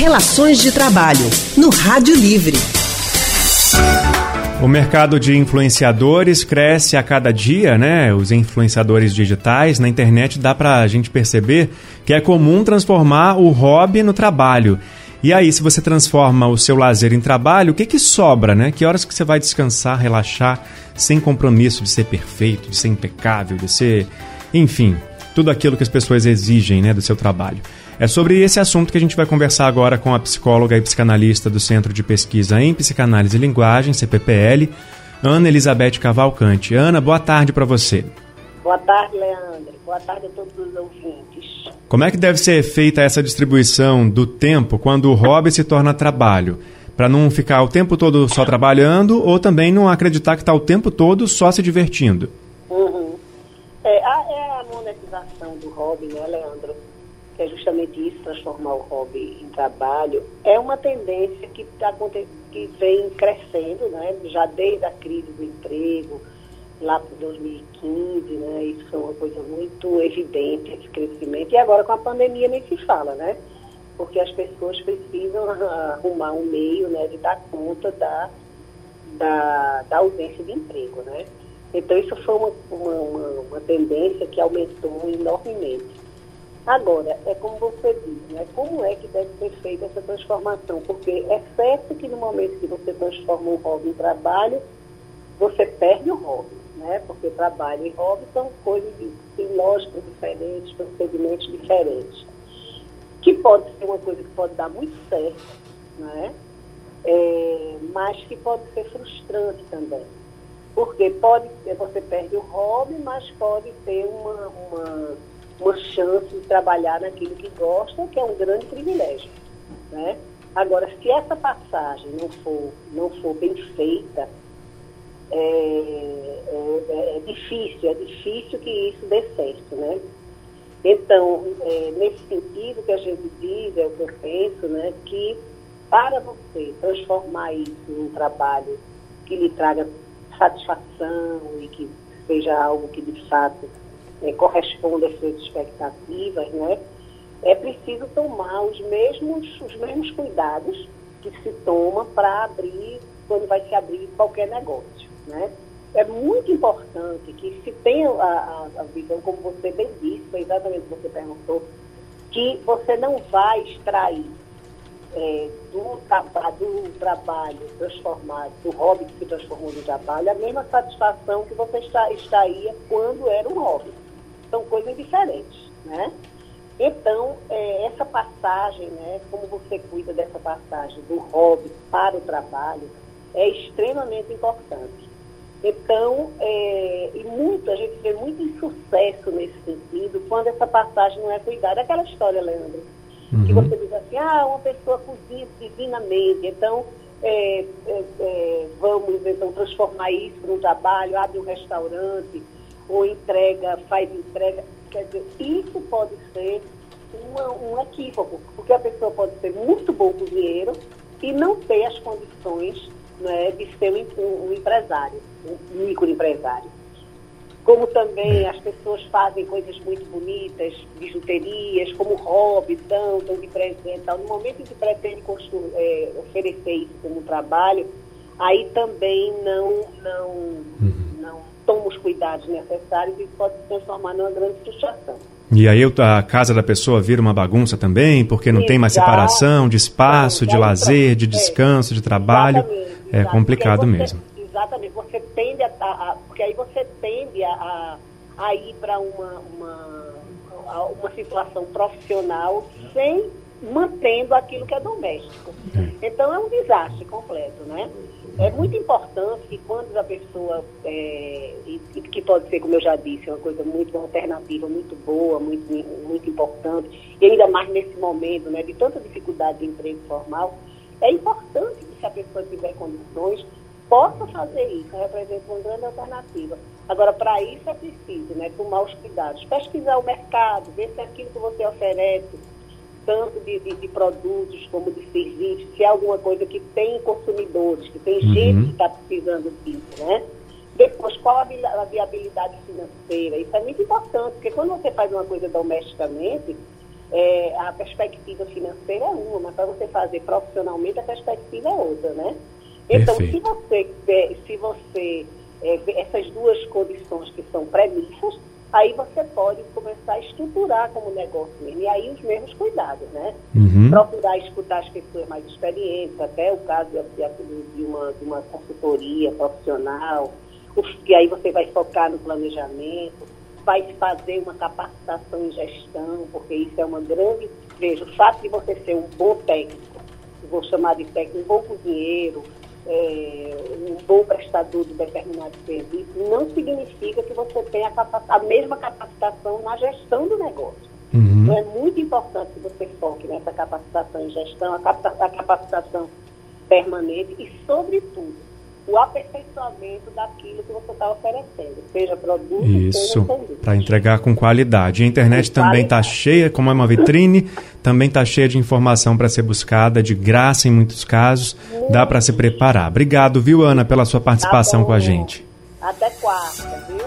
Relações de Trabalho, no Rádio Livre. O mercado de influenciadores cresce a cada dia, né? Os influenciadores digitais na internet dá para a gente perceber que é comum transformar o hobby no trabalho. E aí, se você transforma o seu lazer em trabalho, o que que sobra, né? Que horas que você vai descansar, relaxar, sem compromisso de ser perfeito, de ser impecável, de ser, enfim, tudo aquilo que as pessoas exigem, né, do seu trabalho. É sobre esse assunto que a gente vai conversar agora com a psicóloga e psicanalista do Centro de Pesquisa em Psicanálise e Linguagem, CPPL, Ana Elizabeth Cavalcante. Ana, boa tarde para você. Boa tarde, Leandro. Boa tarde a todos os ouvintes. Como é que deve ser feita essa distribuição do tempo quando o hobby se torna trabalho? Para não ficar o tempo todo só trabalhando ou também não acreditar que está o tempo todo só se divertindo? É, a, é a monetização do hobby, né, Leandro? Que é justamente isso, transformar o hobby em trabalho. É uma tendência que, tá, que vem crescendo, né? Já desde a crise do emprego, lá para 2015, né? Isso foi uma coisa muito evidente, esse crescimento. E agora com a pandemia nem se fala, né? Porque as pessoas precisam arrumar um meio né, de dar conta da, da, da ausência de emprego, né? Então isso foi uma, uma, uma, tendência que aumentou enormemente. Agora, é como você diz, né? como é que deve ser feita essa transformação? Porque é certo que no momento que você transforma um hobby em trabalho, você perde o hobby né? Porque trabalho e hobby são coisas de, de lógicas diferentes, procedimentos diferentes. Que pode ser uma coisa que pode dar muito certo, né? É, mas que pode ser frustrante também. Porque pode, você perde o hobby, mas pode ter uma, uma, uma chance de trabalhar naquilo que gosta, que é um grande privilégio. Né? Agora, se essa passagem não for, não for bem feita, é, é, é, é, difícil, é difícil que isso dê certo, né? Então, é, nesse sentido que a gente diz, é o que eu penso, né, que para você transformar isso num trabalho que lhe traga satisfação e que seja algo que de fato é, corresponda às suas expectativas, né, é preciso tomar os mesmos, os mesmos cuidados que se toma para abrir, quando vai se abrir qualquer negócio. Né? É muito importante que se tenha a, a, a visão, como você bem disse, foi exatamente o que você perguntou, que você não vai extrair é, do, do trabalho transformado, do hobby que se transformou no trabalho, a mesma satisfação que você está, extraía quando era um hobby. São coisas diferentes, né? Então, é, essa passagem, né, como você cuida dessa passagem do hobby para o trabalho, é extremamente importante. Então, é, e muito, a gente vê muito insucesso nesse sentido quando essa passagem não é cuidada. Aquela história, Leandro, uhum. que você diz assim, ah, uma pessoa cozinha divinamente, então é, é, é, vamos então transformar isso num trabalho, abre um restaurante, ou entrega, faz entrega. Quer dizer, isso pode ser uma, um equívoco, porque a pessoa pode ser muito bom cozinheiro e não ter as condições né, de ser um, um empresário, um microempresário. Como também as pessoas fazem coisas muito bonitas, bijuterias, como hobby, dão, dão de presente. No momento em que pretende é, oferecer isso como trabalho, aí também não, não, uhum. não toma os cuidados necessários e pode se transformar numa grande frustração. E aí a casa da pessoa vira uma bagunça também, porque não Exato. tem mais separação de espaço, de lazer, de descanso, de trabalho. Exatamente. É complicado mesmo. Exatamente, você tende a, a, porque aí você tende a, a ir para uma, uma, uma situação profissional sem mantendo aquilo que é doméstico. É. Então é um desastre completo, né? É muito importante que quando a pessoa, é, e, que pode ser, como eu já disse, uma coisa muito uma alternativa, muito boa, muito, muito importante, e ainda mais nesse momento né, de tanta dificuldade de emprego formal, é importante que se a pessoa tiver condições, possa fazer isso, representa uma grande alternativa. Agora, para isso é preciso né, tomar os cuidados, pesquisar o mercado, ver se aquilo que você oferece, tanto de, de, de produtos como de serviços, se é alguma coisa que tem consumidores, que tem uhum. gente que está precisando disso, né? Depois, qual a viabilidade financeira? Isso é muito importante, porque quando você faz uma coisa domesticamente, é, a perspectiva financeira é uma, mas para você fazer profissionalmente a perspectiva é outra, né? Então, Perfeito. se você, se você é, essas duas condições que são premissas, aí você pode começar a estruturar como negócio mesmo. E aí os mesmos cuidados, né? Uhum. Procurar escutar as pessoas mais experientes, até o caso de, de, uma, de uma consultoria profissional, que aí você vai focar no planejamento, vai fazer uma capacitação em gestão, porque isso é uma grande. Veja, o fato de você ser um bom técnico, vou chamar de técnico, um bom cozinheiro, é, um bom prestador de determinado serviço, não significa que você tenha a, a mesma capacitação na gestão do negócio. Uhum. Então é muito importante que você foque nessa capacitação em gestão, a, a capacitação permanente e, sobretudo, o aperfeiçoamento daquilo que você está oferecendo, seja produto, Isso, para entregar com qualidade. A internet com também está cheia, como é uma vitrine, também está cheia de informação para ser buscada, de graça em muitos casos, Muito dá para se preparar. Obrigado, viu, Ana, pela sua participação tá com a gente. Até quarta, viu,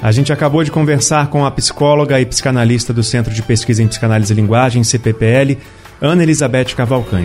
A gente acabou de conversar com a psicóloga e psicanalista do Centro de Pesquisa em Psicanálise e Linguagem, CPPL, Ana Elizabeth Cavalcante.